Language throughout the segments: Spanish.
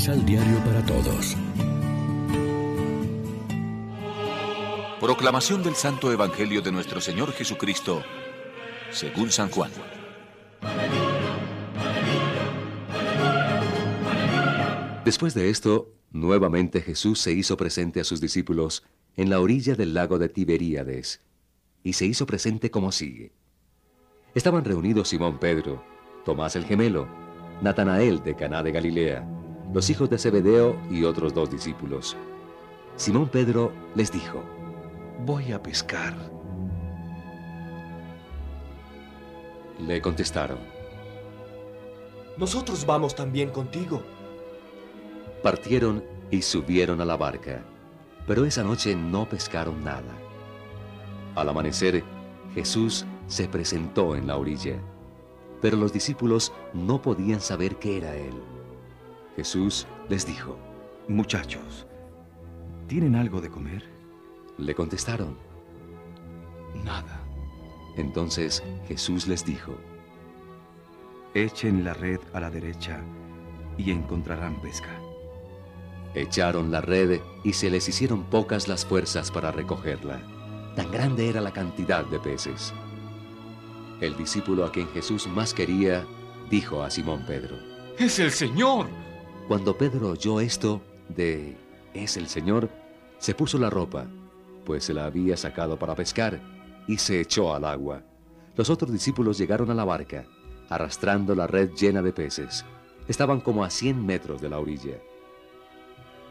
Misal Diario para Todos. Proclamación del Santo Evangelio de nuestro Señor Jesucristo, según San Juan. Después de esto, nuevamente Jesús se hizo presente a sus discípulos en la orilla del lago de Tiberíades, y se hizo presente como sigue. Estaban reunidos Simón Pedro, Tomás el gemelo, Natanael de Caná de Galilea, los hijos de Zebedeo y otros dos discípulos. Simón Pedro les dijo, Voy a pescar. Le contestaron, Nosotros vamos también contigo. Partieron y subieron a la barca, pero esa noche no pescaron nada. Al amanecer, Jesús se presentó en la orilla, pero los discípulos no podían saber qué era Él. Jesús les dijo, Muchachos, ¿tienen algo de comer? Le contestaron, Nada. Entonces Jesús les dijo, Echen la red a la derecha y encontrarán pesca. Echaron la red y se les hicieron pocas las fuerzas para recogerla. Tan grande era la cantidad de peces. El discípulo a quien Jesús más quería dijo a Simón Pedro, ¡Es el Señor! Cuando Pedro oyó esto de es el Señor, se puso la ropa, pues se la había sacado para pescar, y se echó al agua. Los otros discípulos llegaron a la barca, arrastrando la red llena de peces. Estaban como a cien metros de la orilla.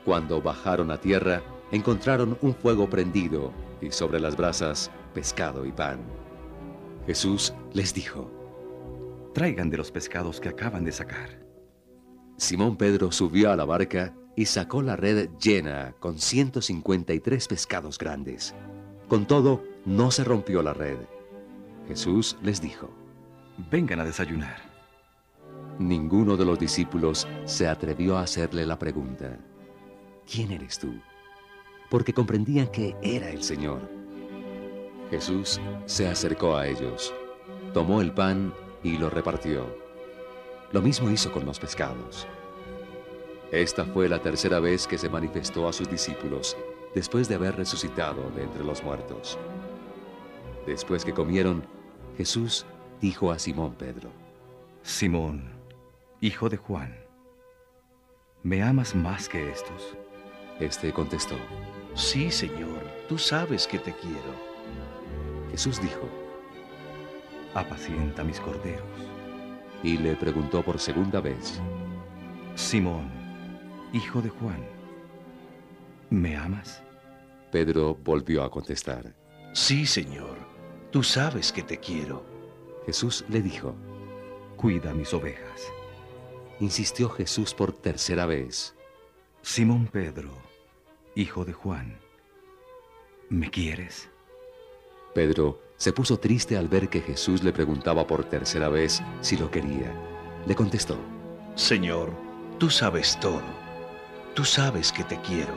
Cuando bajaron a tierra, encontraron un fuego prendido y sobre las brasas pescado y pan. Jesús les dijo, Traigan de los pescados que acaban de sacar. Simón Pedro subió a la barca y sacó la red llena con 153 pescados grandes. Con todo, no se rompió la red. Jesús les dijo, Vengan a desayunar. Ninguno de los discípulos se atrevió a hacerle la pregunta, ¿quién eres tú? Porque comprendían que era el Señor. Jesús se acercó a ellos, tomó el pan y lo repartió. Lo mismo hizo con los pescados. Esta fue la tercera vez que se manifestó a sus discípulos después de haber resucitado de entre los muertos. Después que comieron, Jesús dijo a Simón Pedro, Simón, hijo de Juan, ¿me amas más que estos? Este contestó, Sí, Señor, tú sabes que te quiero. Jesús dijo, Apacienta mis corderos. Y le preguntó por segunda vez, Simón, hijo de Juan, ¿me amas? Pedro volvió a contestar. Sí, Señor, tú sabes que te quiero. Jesús le dijo, Cuida mis ovejas. insistió Jesús por tercera vez. Simón Pedro, hijo de Juan, ¿me quieres? Pedro se puso triste al ver que Jesús le preguntaba por tercera vez si lo quería. Le contestó, Señor, tú sabes todo. Tú sabes que te quiero.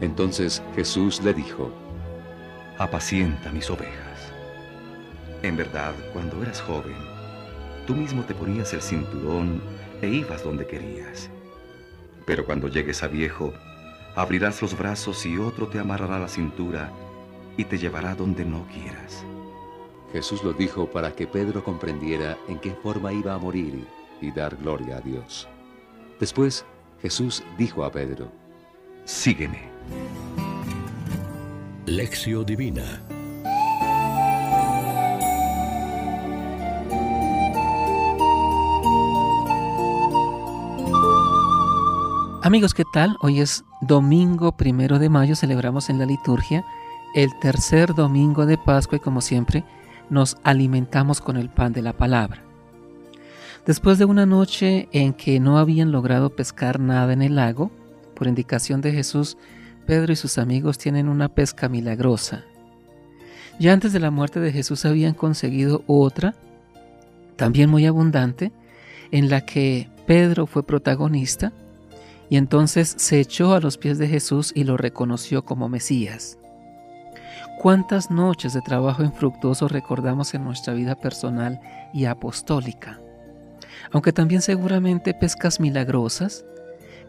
entonces Jesús le dijo, Apacienta mis ovejas. En verdad, cuando eras joven, tú mismo te ponías el cinturón e ibas donde querías. Pero cuando llegues a viejo, abrirás los brazos y otro te amarrará la cintura y te llevará donde no quieras. Jesús lo dijo para que Pedro comprendiera en qué forma iba a morir y dar gloria a Dios. Después Jesús dijo a Pedro, Sígueme. Lección Divina. Amigos, ¿qué tal? Hoy es domingo primero de mayo, celebramos en la liturgia el tercer domingo de Pascua y como siempre nos alimentamos con el pan de la palabra. Después de una noche en que no habían logrado pescar nada en el lago, por indicación de Jesús, Pedro y sus amigos tienen una pesca milagrosa. Ya antes de la muerte de Jesús habían conseguido otra, también muy abundante, en la que Pedro fue protagonista y entonces se echó a los pies de Jesús y lo reconoció como Mesías. ¿Cuántas noches de trabajo infructuoso recordamos en nuestra vida personal y apostólica? aunque también seguramente pescas milagrosas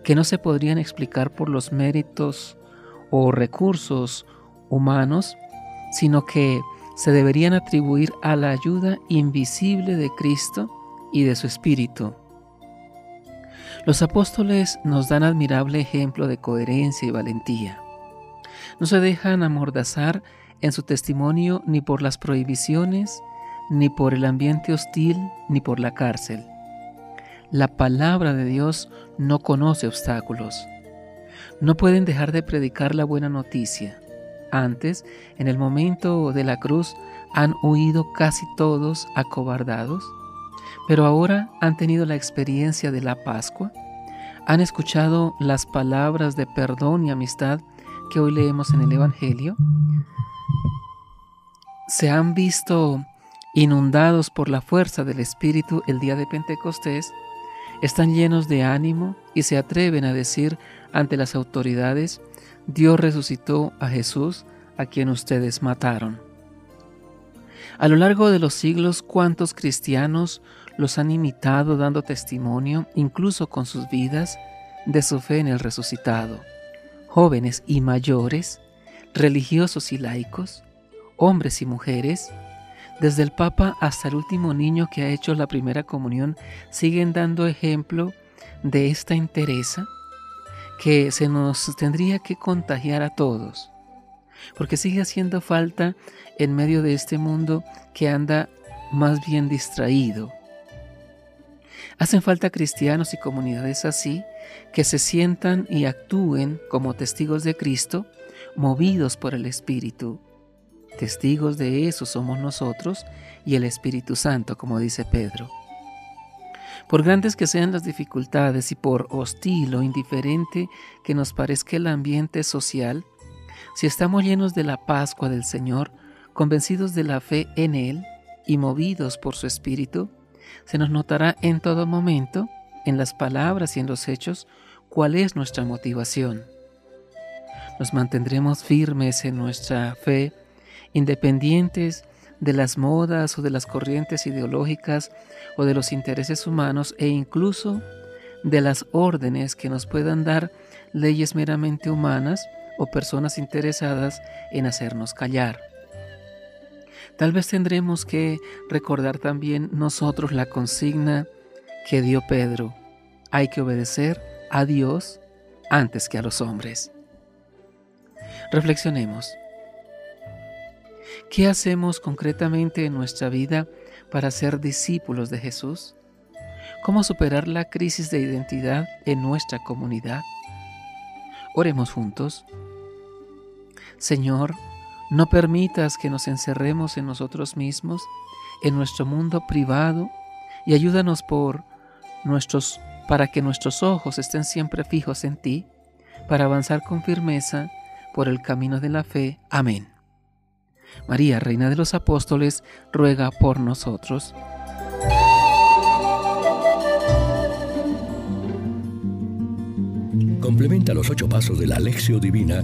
que no se podrían explicar por los méritos o recursos humanos, sino que se deberían atribuir a la ayuda invisible de Cristo y de su Espíritu. Los apóstoles nos dan admirable ejemplo de coherencia y valentía. No se dejan amordazar en su testimonio ni por las prohibiciones, ni por el ambiente hostil, ni por la cárcel. La palabra de Dios no conoce obstáculos. No pueden dejar de predicar la buena noticia. Antes, en el momento de la cruz, han huido casi todos acobardados, pero ahora han tenido la experiencia de la Pascua, han escuchado las palabras de perdón y amistad que hoy leemos en el Evangelio, se han visto inundados por la fuerza del Espíritu el día de Pentecostés, están llenos de ánimo y se atreven a decir ante las autoridades, Dios resucitó a Jesús, a quien ustedes mataron. A lo largo de los siglos, ¿cuántos cristianos los han imitado dando testimonio, incluso con sus vidas, de su fe en el resucitado? Jóvenes y mayores, religiosos y laicos, hombres y mujeres, desde el Papa hasta el último niño que ha hecho la primera comunión, siguen dando ejemplo de esta entereza que se nos tendría que contagiar a todos, porque sigue haciendo falta en medio de este mundo que anda más bien distraído. Hacen falta cristianos y comunidades así que se sientan y actúen como testigos de Cristo, movidos por el Espíritu Testigos de eso somos nosotros y el Espíritu Santo, como dice Pedro. Por grandes que sean las dificultades y por hostil o indiferente que nos parezca el ambiente social, si estamos llenos de la Pascua del Señor, convencidos de la fe en Él y movidos por su Espíritu, se nos notará en todo momento, en las palabras y en los hechos, cuál es nuestra motivación. Nos mantendremos firmes en nuestra fe independientes de las modas o de las corrientes ideológicas o de los intereses humanos e incluso de las órdenes que nos puedan dar leyes meramente humanas o personas interesadas en hacernos callar. Tal vez tendremos que recordar también nosotros la consigna que dio Pedro. Hay que obedecer a Dios antes que a los hombres. Reflexionemos. ¿Qué hacemos concretamente en nuestra vida para ser discípulos de Jesús? ¿Cómo superar la crisis de identidad en nuestra comunidad? Oremos juntos. Señor, no permitas que nos encerremos en nosotros mismos, en nuestro mundo privado, y ayúdanos por nuestros para que nuestros ojos estén siempre fijos en ti, para avanzar con firmeza por el camino de la fe. Amén. María, Reina de los Apóstoles, ruega por nosotros. Complementa los ocho pasos de la Alexio Divina